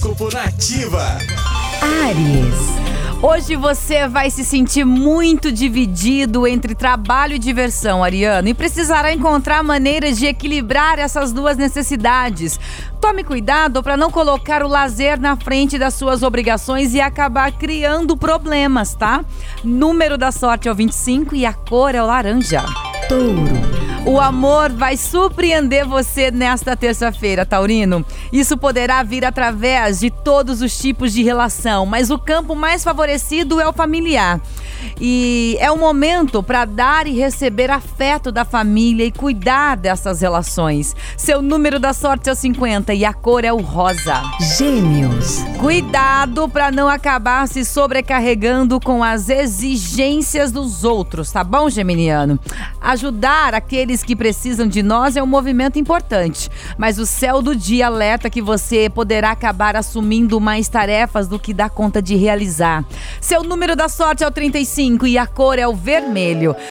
Horóscopo Nativa. Ares. Hoje você vai se sentir muito dividido entre trabalho e diversão, Ariano, e precisará encontrar maneiras de equilibrar essas duas necessidades. Tome cuidado para não colocar o lazer na frente das suas obrigações e acabar criando problemas, tá? Número da sorte é o 25 e a cor é o laranja. Touro. O amor vai surpreender você nesta terça-feira, Taurino. Isso poderá vir através de todos os tipos de relação, mas o campo mais favorecido é o familiar. E é o momento para dar e receber afeto da família e cuidar dessas relações. Seu número da sorte é o 50 e a cor é o rosa. Gêmeos. Cuidado para não acabar se sobrecarregando com as exigências dos outros, tá bom, Geminiano? Ajudar aqueles que precisam de nós é um movimento importante, mas o céu do dia alerta que você poderá acabar assumindo mais tarefas do que dá conta de realizar. Seu número da sorte é o 35 e a cor é o vermelho.